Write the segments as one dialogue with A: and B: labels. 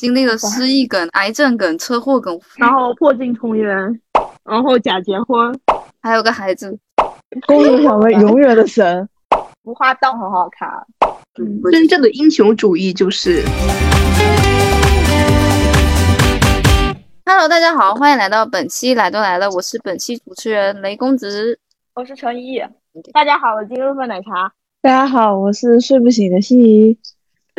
A: 经历了失忆梗、癌症梗、车祸梗，
B: 然后破镜重圆，然后假结婚，
A: 还有个孩子。
C: 公主小妹永远的神，
B: 浮花道很好看。
D: 真正的英雄主义就是。
A: Hello，大家好，欢迎来到本期来都来了，我是本期主持人雷公子，
B: 我是陈毅。大家好，我是金日份奶茶。
C: 大家好，我是睡不醒的心怡。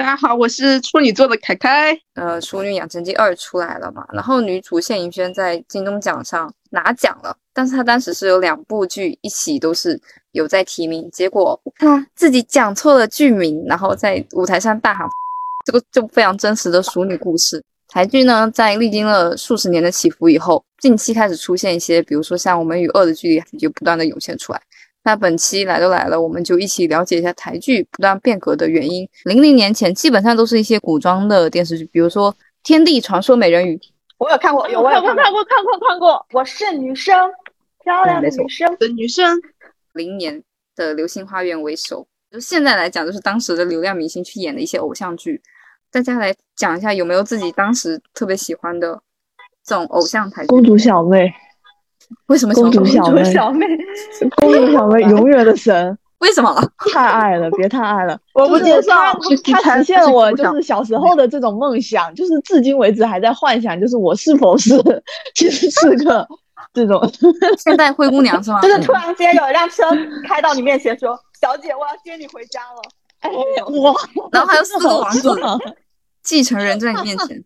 D: 大家好，我是处女座的凯凯。
A: 呃，《熟女养成记二》出来了嘛，然后女主谢盈萱在金钟奖上拿奖了，但是她当时是有两部剧一起都是有在提名，结果她自己讲错了剧名，然后在舞台上大喊，这个就非常真实的熟女故事。台剧呢，在历经了数十年的起伏以后，近期开始出现一些，比如说像《我们与恶的距离》就不断的涌现出来。那本期来都来了，我们就一起了解一下台剧不断变革的原因。零零年前基本上都是一些古装的电视剧，比如说《天地传说美人鱼》，
B: 我有看过，有我有看过，看过，看过，看过。我是女生，漂亮的女生
D: 的女生。
A: 零年的《流星花园》为首，就现在来讲，就是当时的流量明星去演的一些偶像剧。大家来讲一下，有没有自己当时特别喜欢的这种偶像台剧？
C: 公主小妹，
A: 为什么
C: 公主小妹？公主小妹 永远的神。
A: 为什么？
C: 太爱了，别太爱了。
B: 我不接受。
C: 它实现了我就是小时候的这种梦想，就是至今为止还在幻想，就是我是否是其实是个这种
A: 现在灰姑娘是吗？
B: 就是突然间有一辆车开到你面前，说：“小姐，我要接你回家了。”
C: 哎哇！
A: 然后还有四个王子。继承人在你面前，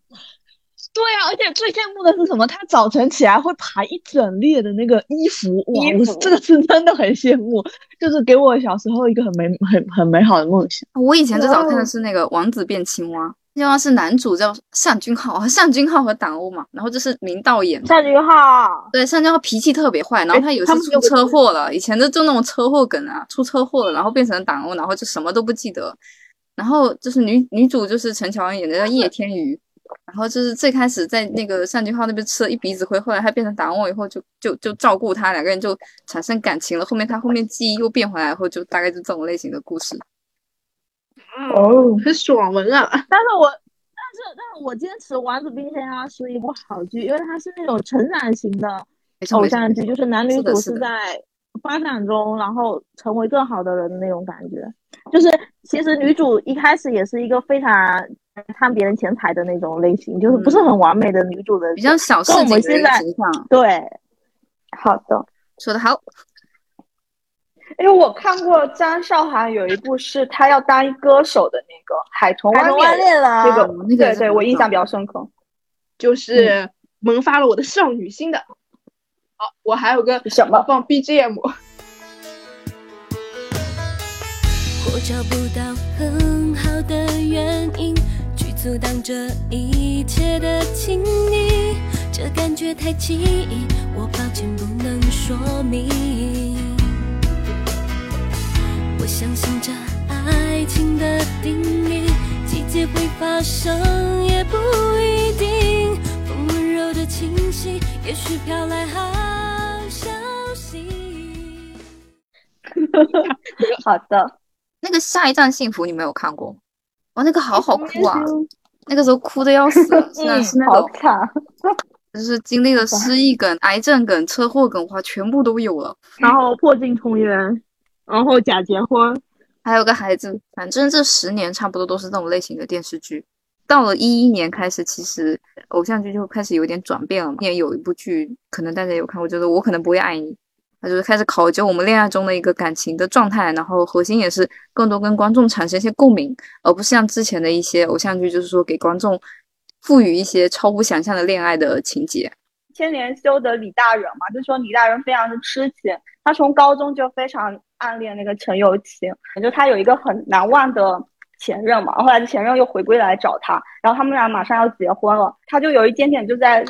C: 对啊，而且最羡慕的是什么？他早晨起来会排一整列的那个衣服，哇，我这个是真的很羡慕，就是给我小时候一个很美、很很美好的梦想。
A: 我以前最早看的是那个《王子变青蛙》，青蛙是男主叫单俊浩，单俊浩和党欧嘛，然后就是明道演
B: 单俊浩，
A: 对，单俊浩脾气特别坏，然后他有一次出车祸了，以前的就那种车祸梗啊，出车祸了，然后变成党欧，然后就什么都不记得。然后就是女女主就是陈乔恩演的叫叶天瑜，然后就是最开始在那个单俊浩那边吃了一鼻子灰，后来他变成达翁以后就就就照顾他，两个人就产生感情了。后面他后面记忆又变回来后，就大概就这种类型的故事。
D: 哦，很爽文啊！
B: 但是我但是但是我坚持《王子变青蛙》是一部好剧，因为它是那种成长型的偶像剧，就是男女主是在发展中，然后成为更好的人的那种感觉，就是。其实女主一开始也是一个非常贪别人钱财的那种类型，就是不是很完美的女主的，
A: 比较小市井的形象。
B: 对，好的，
A: 说的好。
B: 因为我看过张韶涵有一部是她要当歌手的那个《海豚湾恋人》，那个那个对我印象比较深刻，
D: 就是萌发了我的少女心的。好，我还有个
B: 什么
D: 放 BGM。
E: 我找不到很好的原因去阻挡这一切的亲昵，这感觉太奇异，我抱歉不能说明。我相信这爱情的定义，季节会发生也不一定。风温柔的侵袭，也许飘来好消息。
B: 好的。
A: 那个下一站幸福你没有看过？哇，那个好好哭啊！那个时候哭的要死，真的是那种，就是经历了失忆梗、癌症梗、车祸梗，哇，全部都有了。
B: 然后破镜重圆，然后假结婚，
A: 还有个孩子。反正这十年差不多都是这种类型的电视剧。到了一一年开始，其实偶像剧就开始有点转变了。也有一部剧，可能大家有看过，就是《我可能不会爱你》。就是开始考究我们恋爱中的一个感情的状态，然后核心也是更多跟观众产生一些共鸣，而不是像之前的一些偶像剧，就是说给观众赋予一些超乎想象的恋爱的情节。
B: 千年修得李大人嘛，就说李大人非常的痴情，他从高中就非常暗恋那个陈友情，就他有一个很难忘的前任嘛，后来前任又回归来找他，然后他们俩马上要结婚了，他就有一点点就在。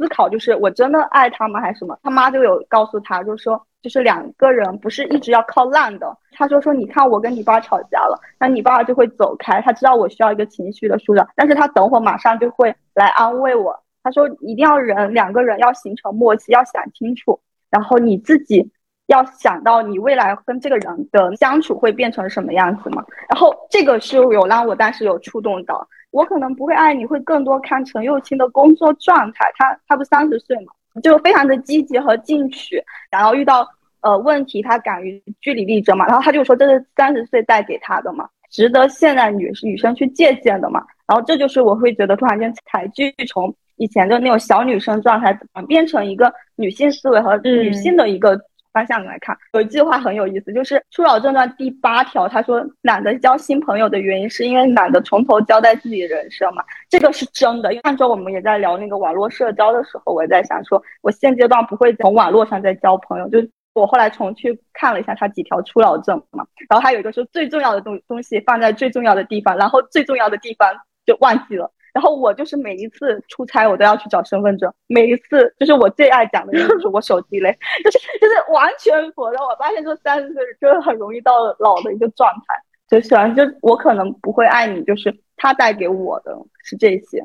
B: 思考就是我真的爱他吗还是什么？他妈就有告诉他，就是说，就是两个人不是一直要靠烂的。他就说，你看我跟你爸吵架了，那你爸就会走开。他知道我需要一个情绪的疏导，但是他等会马上就会来安慰我。他说一定要人两个人要形成默契，要想清楚，然后你自己要想到你未来跟这个人的相处会变成什么样子嘛。然后这个是有让我当时有触动到，我可能不会爱你，会更多看陈幼卿的工作状态。他他不三十岁嘛，就非常的积极和进取，然后遇到呃问题，他敢于据理力争嘛。然后他就说这是三十岁带给他的嘛，值得现在女女生去借鉴的嘛。然后这就是我会觉得突然间才剧从以前的那种小女生状态，转变成一个女性思维和女性的一个。方向来看，有一句话很有意思，就是《初老症状》第八条，他说懒得交新朋友的原因，是因为懒得从头交代自己的人生嘛。这个是真的。因为上周我们也在聊那个网络社交的时候，我也在想说，我现阶段不会从网络上再交朋友。就我后来重去看了一下他几条初老症嘛，然后还有一个说最重要的东东西放在最重要的地方，然后最重要的地方就忘记了。然后我就是每一次出差，我都要去找身份证。每一次就是我最爱讲的就是我手机嘞，就是就是完全否认。我发现，就三十岁就是很容易到老的一个状态。就喜欢就我可能不会爱你，就是他带给我的是这些。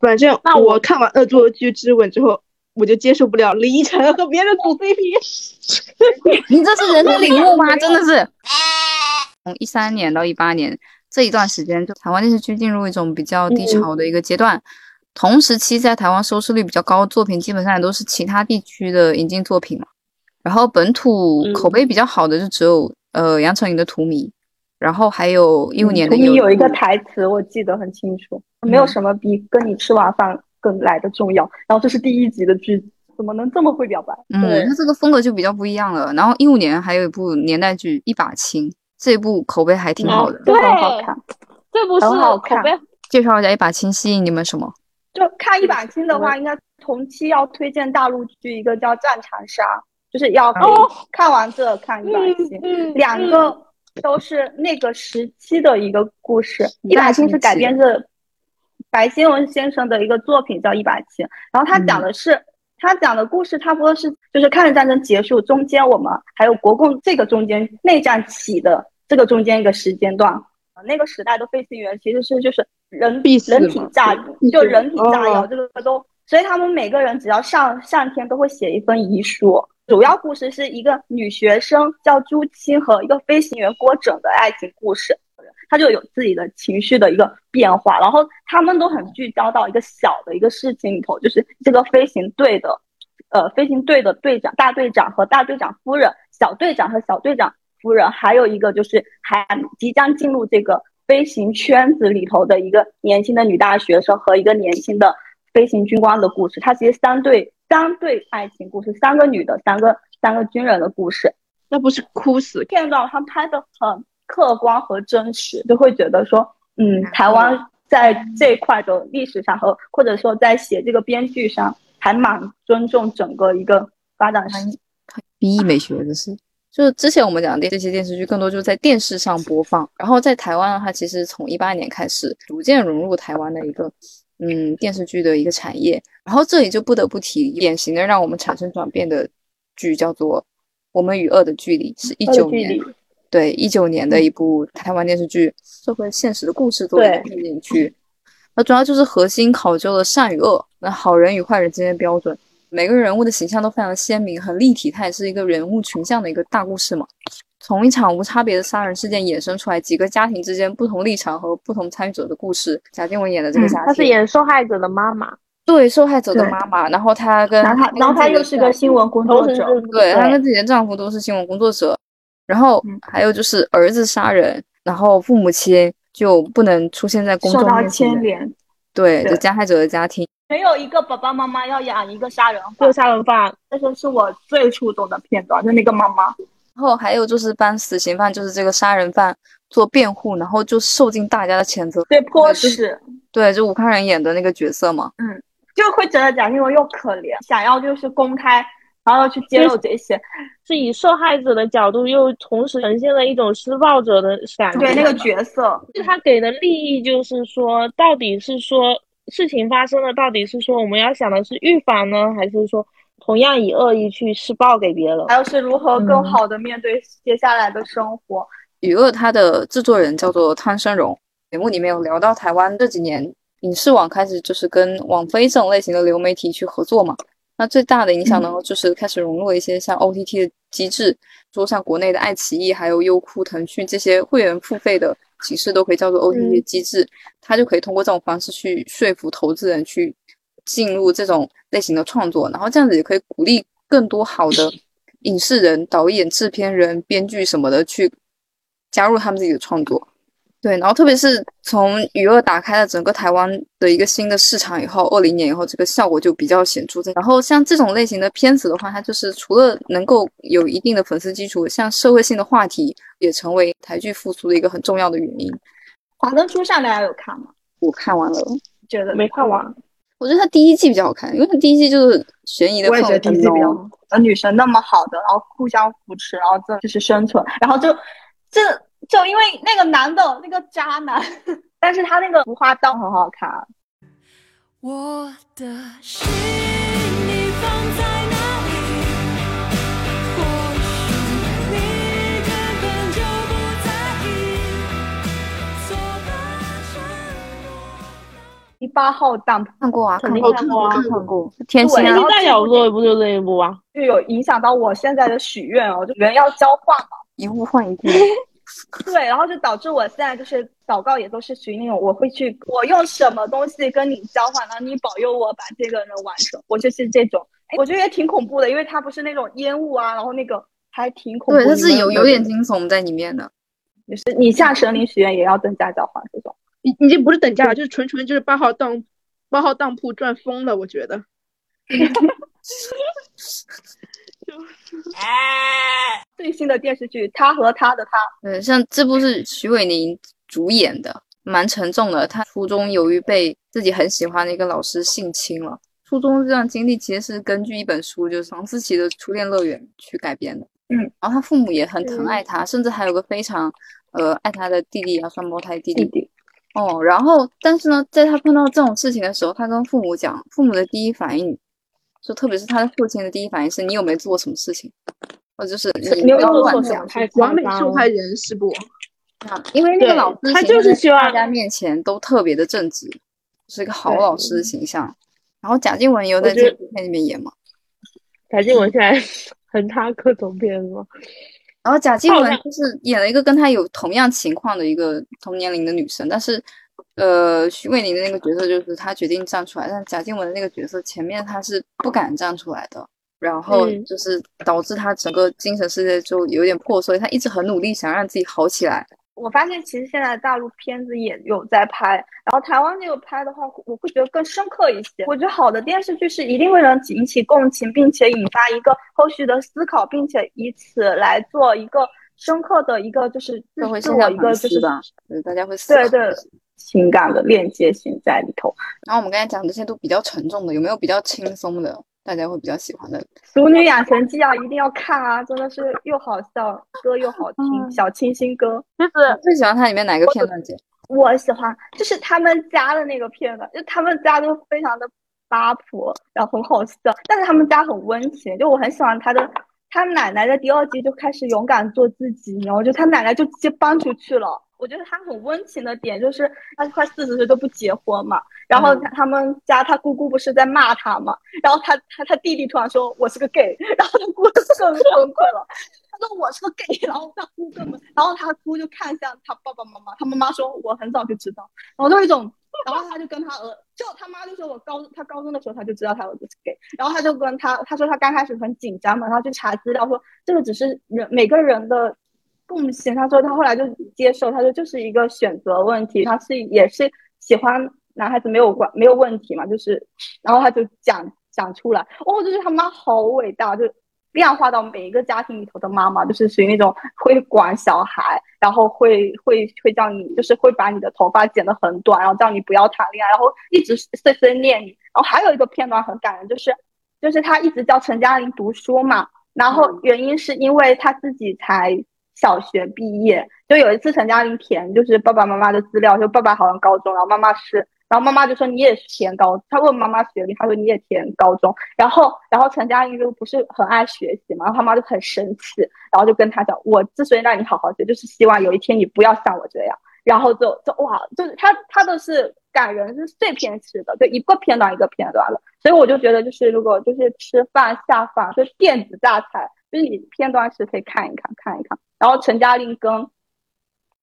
D: 反正那我看完《恶作剧之吻》之后，我就接受不了李依晨和别人组 CP。
A: 你这是人生领悟吗？真的是。从一三年到一八年。这一段时间，就台湾电视剧进入一种比较低潮的一个阶段。同时期在台湾收视率比较高的作品，基本上也都是其他地区的引进作品嘛。然后本土口碑比较好的就只有呃杨丞琳的《荼蘼》，然后还有一五年的《
B: 有一个台词我记得很清楚，没有什么比跟你吃完饭更来的重要。然后这是第一集的剧，怎么能这么会表白？
A: 嗯，他这个风格就比较不一样了。然后一五年还有一部年代剧《一把青》。这部口碑还挺好的，
B: 对，很好看。
D: 这部是口碑。
A: 介绍一下《一把青》吸引你们什么？
B: 就看《一把青》的话，应该同期要推荐大陆剧一个叫《战长沙》，就是要看完这看《一把青》，两个都是那个时期的一个故事。《一把青》是改编自白先文先生的一个作品，叫《一把青》，然后他讲的是他讲的故事，差不多是就是抗日战争结束中间，我们还有国共这个中间内战起的。这个中间一个时间段，那个时代的飞行员其实是就是人人体炸，就人体炸药，这个都，所以他们每个人只要上上天都会写一份遗书。主要故事是一个女学生叫朱青和一个飞行员郭整的爱情故事，他就有自己的情绪的一个变化，然后他们都很聚焦到一个小的一个事情里头，就是这个飞行队的，呃，飞行队的队长大队长和大队长夫人，小队长和小队长。夫人，还有一个就是还即将进入这个飞行圈子里头的一个年轻的女大学生和一个年轻的飞行军官的故事。它其实三对三对爱情故事，三个女的，三个三个军人的故事。
D: 那不是哭死
B: 片段，他拍的很客观和真实，就会觉得说，嗯，台湾在这一块的历史上和或者说在写这个编剧上，还蛮尊重整个一个发展史。
A: B 美学的是。就是之前我们讲的这些电视剧，更多就是在电视上播放。然后在台湾的话，其实从一八年开始，逐渐融入台湾的一个嗯电视剧的一个产业。然后这里就不得不提典型的让我们产生转变的剧，叫做《我们与恶的距离》，是一九年，对一九年的一部台湾电视剧，社会现实的故事做背景剧。那主要就是核心考究了善与恶，那好人与坏人之间的标准。每个人物的形象都非常鲜明，很立体，它也是一个人物群像的一个大故事嘛。从一场无差别的杀人事件衍生出来，几个家庭之间不同立场和不同参与者的故事。贾静雯演的这个家庭，
D: 她是演受害者的妈妈，
A: 对受害者的妈妈。然后她跟
B: 然后她，然后她又是个新闻工作者，
A: 对她跟自己的丈夫都是新闻工作者。然后还有就是儿子杀人，然后父母亲就不能出现在公众面
B: 前，牵连。
A: 对，就加害者的家庭。
B: 没有一个爸爸妈妈要养一个杀人
D: 犯，杀人犯，
B: 这个是我最触动的片段，就那个妈妈。
A: 然后还有就是帮死刑犯，就是这个杀人犯做辩护，然后就受尽大家的谴责，
B: 对，泼屎。
A: 对，就武康人演的那个角色嘛。
B: 嗯，就会觉得蒋静雯又可怜，想要就是公开，然后去揭露这些，
D: 是以受害者的角度，又同时呈现了一种施暴者的感觉。
B: 对，那个角色，
D: 就他给的利益就是说，到底是说。事情发生了，到底是说我们要想的是预防呢，还是说同样以恶意去施暴给别人？
B: 还有是如何更好的面对接下来的生活？
A: 雨恶它的制作人叫做汤生荣，节目里面有聊到台湾这几年影视网开始就是跟网飞这种类型的流媒体去合作嘛，那最大的影响呢就是开始融入了一些像 OTT 的机制，说像国内的爱奇艺、还有优酷、腾讯这些会员付费的。形式都可以叫做 OTT
D: 嗯
A: 机制，它就可以通过这种方式去说服投资人去进入这种类型的创作，然后这样子也可以鼓励更多好的影视人、导演、制片人、编剧什么的去加入他们自己的创作。对，然后特别是从娱乐打开了整个台湾的一个新的市场以后，二零年以后，这个效果就比较显著。然后像这种类型的片子的话，它就是除了能够有一定的粉丝基础，像社会性的话题也成为台剧复苏的一个很重要的原因。
B: 华灯初上大家有看吗？
A: 我看完了，
B: 觉得
D: 没看完。
A: 我觉得它第一季比较好看，因为它第一季就是悬疑的
B: 我也觉得第一季比较女神那么好的，然后互相扶持，然后这就是生存，然后就这就因为那个男的那个渣男，但是他那个服化道很好看。
E: 我的心你放在哪里？或许你根本就不在意，错的承诺。
B: 第八号当铺
A: 看过啊，
D: 肯定看过啊
A: 看过。天蝎
B: 对然后
A: 啊，
D: 天大小说不就这一部啊？
B: 就有影响到我现在的许愿哦，就人要交换嘛。
A: 一物换一物。
B: 对，然后就导致我现在就是祷告也都是属于那种我会去，我用什么东西跟你交换，然后你保佑我把这个人完成，我就是这种。哎我觉得也挺恐怖的，因为它不是那种烟雾啊，然后那个还挺恐怖。
A: 对，它是有有点惊悚在里面的。
B: 就是你下神灵许愿也要等价交换这种。
F: 你已经不是等价了，就是纯纯就是八号当八号当铺赚疯了，我觉得。
B: 最新的电视剧《他和他的他》，
A: 对，像这部是徐伟宁主演的，蛮沉重的。他初中由于被自己很喜欢的一个老师性侵了，初中这段经历其实是根据一本书，就是房思琪的《初恋乐园》去改编的。
B: 嗯，
A: 然后他父母也很疼爱他，甚至还有个非常呃爱他的弟弟啊，双胞胎弟弟。
B: 弟弟，
A: 哦，然后但是呢，在他碰到这种事情的时候，他跟父母讲，父母的第一反应，就特别是他的父亲的第一反应是你有没有做什么事情，或者就是你不要
B: 没有做什么
A: 乱讲。
F: 完美受害人是不？
A: 啊，因为那个老师
D: 他就是希望
A: 大家面前都特别的正直，是一个好老师的形象。然后贾静雯也有在这部片里面演嘛。
D: 贾静雯现在 很他各种片子吗？
A: 然后贾静雯就是演了一个跟她有同样情况的一个同年龄的女生，但是，呃，徐伟宁的那个角色就是她决定站出来，但贾静雯的那个角色前面她是不敢站出来的，然后
D: 嗯
A: 就是导致她整个精神世界就有点破碎，她一直很努力想让自己好起来。
B: 我发现其实现在大陆片子也有在拍，然后台湾那个拍的话，我会觉得更深刻一些。我觉得好的电视剧是一定会能引起共情，并且引发一个后续的思考，并且以此来做一个深刻的一个就是自
A: 社会现象反
B: 一个就是
A: 思吧，就是大家会思考
B: 对对情感的链接性在里头。
A: 然后我们刚才讲这些都比较沉重的，有没有比较轻松的，大家会比较喜欢的？
B: 《俗女养成记》啊，一定要看啊！真的是又好笑，歌又好听，
A: 嗯
B: 小清新歌。
D: 就是
A: 最喜欢它里面哪个片段姐？
B: 我喜欢，就是他们家的那个片段，就他们家都非常的八婆，然后很好笑，但是他们家很温情，就我很喜欢他的，他奶奶在第二集就开始勇敢做自己，然后就他奶奶就直接搬出去了。我觉得他很温情的点就是他快四十岁都不结婚嘛，然后他他们家他姑姑不是在骂他嘛，然后他他他弟弟突然说我是个 gay，然后他姑就更崩溃了。他说我是个 gay，然后他姑根本，然后他姑就看向他爸爸妈妈，他妈妈说我很早就知道，然后就一种，然后他就跟他儿，就他妈就说我高他高中的时候他就知道他儿子是 gay，然后他就跟他他说他刚开始很紧张嘛，然后去查资料说这个只是人每个人的共性，他说他后来就接受，他说就是一个选择问题，他是也是喜欢男孩子没有关没有问题嘛，就是，然后他就讲讲出来，哦，就是他妈好伟大，就。量化到每一个家庭里头的妈妈，就是属于那种会管小孩，然后会会会叫你，就是会把你的头发剪得很短，然后叫你不要谈恋爱，然后一直碎碎念你。然后还有一个片段很感人，就是就是他一直叫陈嘉玲读书嘛，然后原因是因为他自己才小学毕业，就有一次陈嘉玲填就是爸爸妈妈的资料，就爸爸好像高中，然后妈妈是。然后妈妈就说你也是填高，他问妈妈学历，他说你也填高中。然后，然后陈嘉玲就不是很爱学习嘛，然后他妈就很生气，然后就跟他讲，我之所以让你好好学，就是希望有一天你不要像我这样。然后就就哇，就是他他的是感人，是碎片式的，就一个片段一个片段的。所以我就觉得，就是如果就是吃饭下饭，就是电子榨菜，就是你片段式可以看一看看一看。然后陈嘉玲跟。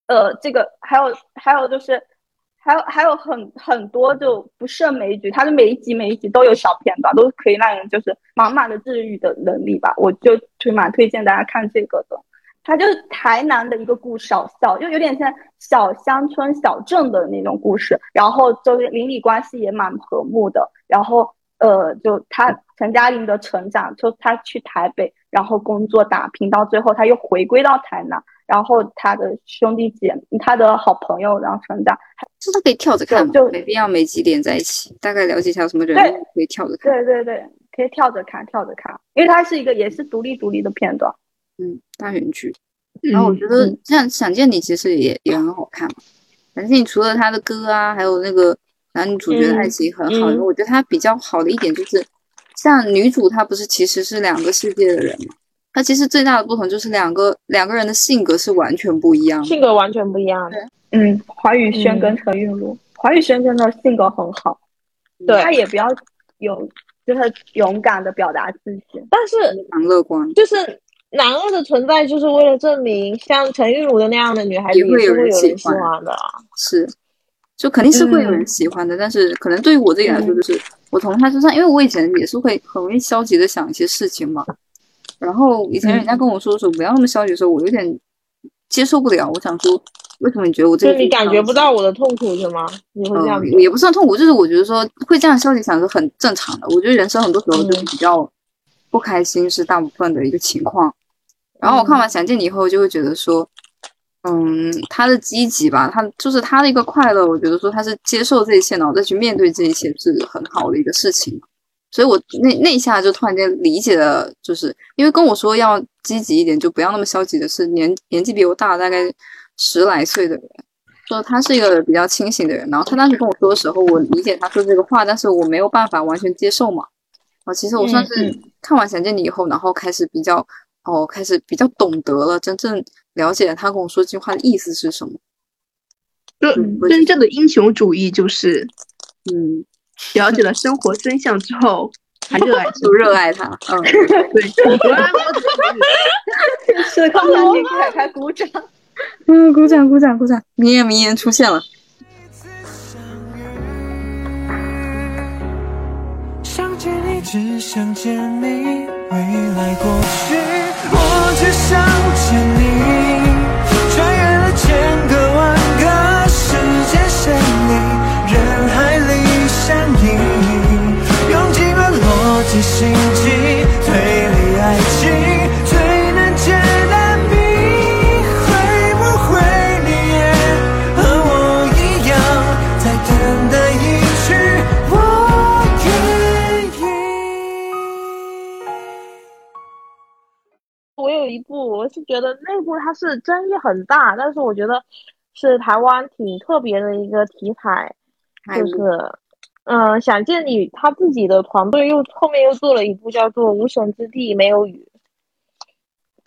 B: 呃，这个还有还有就是。还有还有很很多就不胜枚举，它的每一集每一集都有小片段，都可以让人就是满满的治愈的能力吧。我就就蛮推荐大家看这个的。它就是台南的一个故事，小小就有点像小乡村小镇的那种故事，然后就是邻里关系也蛮和睦的。然后呃，就他陈嘉玲的成长，就他去台北，然后工作打拼，到最后他又回归到台南。然后他的兄弟姐，他的好朋友，然后成长，
A: 就是可以跳着看嘛，
B: 就
A: 没必要每集连在一起，大概了解一下什么人物可以跳着看。
B: 对对对，可以跳着看，跳着看，因为它是一个也是独立独立的片段，
A: 嗯，大圆剧。然后我觉得像《想见你》其实也也很好看嘛，想见你除了他的歌啊，还有那个男女主角的爱情很好，因为我觉得他比较好的一点就是，像女主她不是其实是两个世界的人嘛。她其实最大的不同就是两个两个人的性格是完全不一样，
D: 性格完全不一样的。
B: 嗯，华宇轩跟陈韵如，华宇轩真的性格很好，
D: 对
B: 他也比较有，就是勇敢的表达自己，
D: 但是
A: 蛮乐观。
D: 就是男二的存在，就是为了证明像陈韵如的那样的女孩子
A: 也会
D: 有人
A: 喜
D: 欢的。
A: 是，就肯定是会有人喜欢的，但是可能对于我自己来说，就是我从他身上，因为我以前也是会很容易消极的想一些事情嘛。然后以前人家跟我说说不要那么消极的时候，我有点接受不了。我想说，为什么你觉得我这个？
D: 就你感觉不到我的痛苦是吗？你会这样、
A: 嗯？也不算痛苦，就是我觉得说会这样消极想是很正常的。我觉得人生很多时候就是比较不开心是大部分的一个情况。然后我看完《想见你》以后，就会觉得说，嗯，他的积极吧，他就是他的一个快乐。我觉得说他是接受这一切，然后再去面对这一切，是很好的一个事情。所以我那那一下就突然间理解了，就是因为跟我说要积极一点，就不要那么消极的是年年纪比我大大概十来岁的人，说他是一个比较清醒的人。然后他当时跟我说的时候，我理解他说这个话，但是我没有办法完全接受嘛。啊，其实我算是看完《想见你》以后，然后开始比较哦，开始比较懂得了，真正了解他跟我说这句话的意思是什么。
F: 就真正的英雄主义就是，
A: 嗯。
F: 了解了生活真相之后，还热爱，
A: 就热爱他。嗯，
F: 对，
B: 是刚才你给凯凯鼓掌，
A: 嗯，鼓掌，鼓掌，鼓掌，名言，名言出现了。
G: 想见你，只想见你，未来过去，我只想见你，
D: 部，我是觉得那部它是争议很大，但是我觉得是台湾挺特别的一个题材，就是。嗯，想见你，他自己的团队又后面又做了一部叫做《无神之地没有雨》，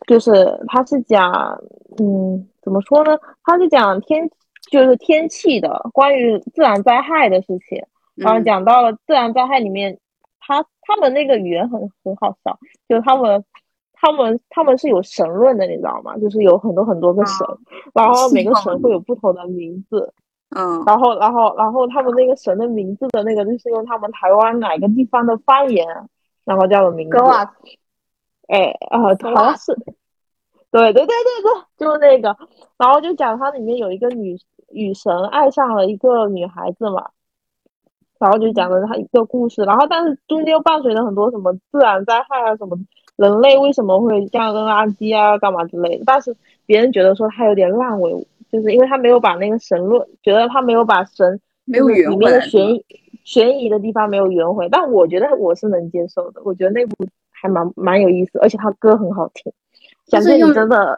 D: 就是他是讲，嗯，怎么说呢？他是讲天，就是天气的，关于自然灾害的事情。然后讲到了自然灾害里面，他他们那个语言很很好笑，就是他们他们他们是有神论的，你知道吗？就是有很多很多个神，然后每个神会有不同的名字。
A: 嗯，
D: 然后，然后，然后他们那个神的名字的那个，就是用他们台湾哪个地方的方言，然后叫的名字。哎，啊，好像是，对对对对对，就是那个。然后就讲它里面有一个女女神爱上了一个女孩子嘛，然后就讲了他一个故事。然后，但是中间又伴随着很多什么自然灾害啊，什么人类为什么会这样扔垃圾啊，干嘛之类的。但是别人觉得说他有点烂尾。就是因为他没有把那个神论，觉得他没有把神
A: 没有圆
D: 里面的悬疑悬疑的地方没有圆回，但我觉得我是能接受的。我觉得那部还蛮蛮有意思，而且他歌很好听。想见你真的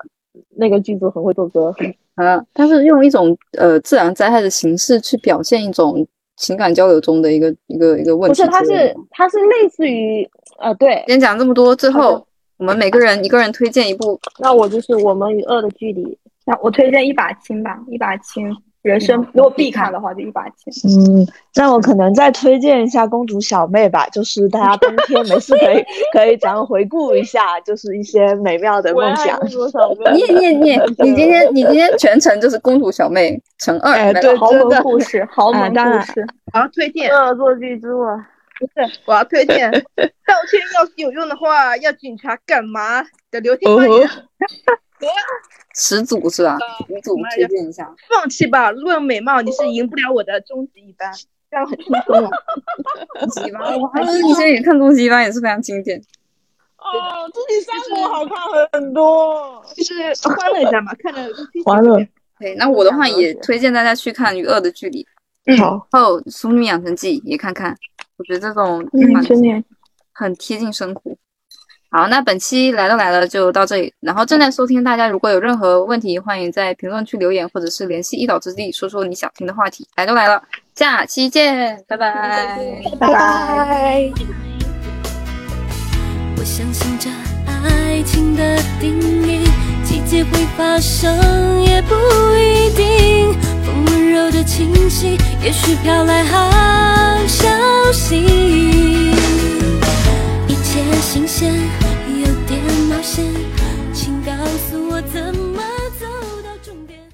D: 那个剧组很会做歌，
A: 嗯，他是用一种呃自然灾害的形式去表现一种情感交流中的一个一个一个问题。
D: 不是，它是它是类似于呃对。
A: 今天讲这么多，最后我们每个人一个人推荐一部。
D: 那我就是《我们与恶的距离》。
B: 那我推荐一把青吧，一把青人生如果必看的话，就一把剑。
C: 嗯，那我可能再推荐一下《公主小妹》吧，就是大家冬天没事可以 可以咱们回顾一下，就是一些美妙的梦想。
A: 你你你，你今天你今天全程就是公主小妹乘二，
C: 哎，对，
B: 豪门故事，豪门故事。
F: 我要推荐，
D: 恶作剧之吻。
F: 不是，我要推荐，道歉要是有用的话，要警察干嘛的流星花园。
A: 始祖是吧？始祖推荐一下。
F: 放弃吧，论美貌你是赢不了我的终极一班，这样很轻松啊。
A: 终极一班，我还以前也看终极一班也是非常经典。
D: 哦，终极三国好看很多，
F: 就是欢乐一下嘛，看着
C: 欢乐。
A: 对，那我的话也推荐大家去看《与恶的距离》，
C: 好，
A: 还有《淑女养成记》也看看，我觉得这种
B: 嗯，
A: 很贴近生活。好，那本期来都来了，就到这里。然后正在收听大家，如果有任何问题，欢迎在评论区留言，或者是联系一岛之地，说说你想听的话题。来都来了，下期见，拜拜，
B: 拜拜。
E: 我相信这爱情的定义，季节会发生也不一定。风温柔的清晰，也许飘来好消息。有点新鲜，有点冒险，请告诉我怎么。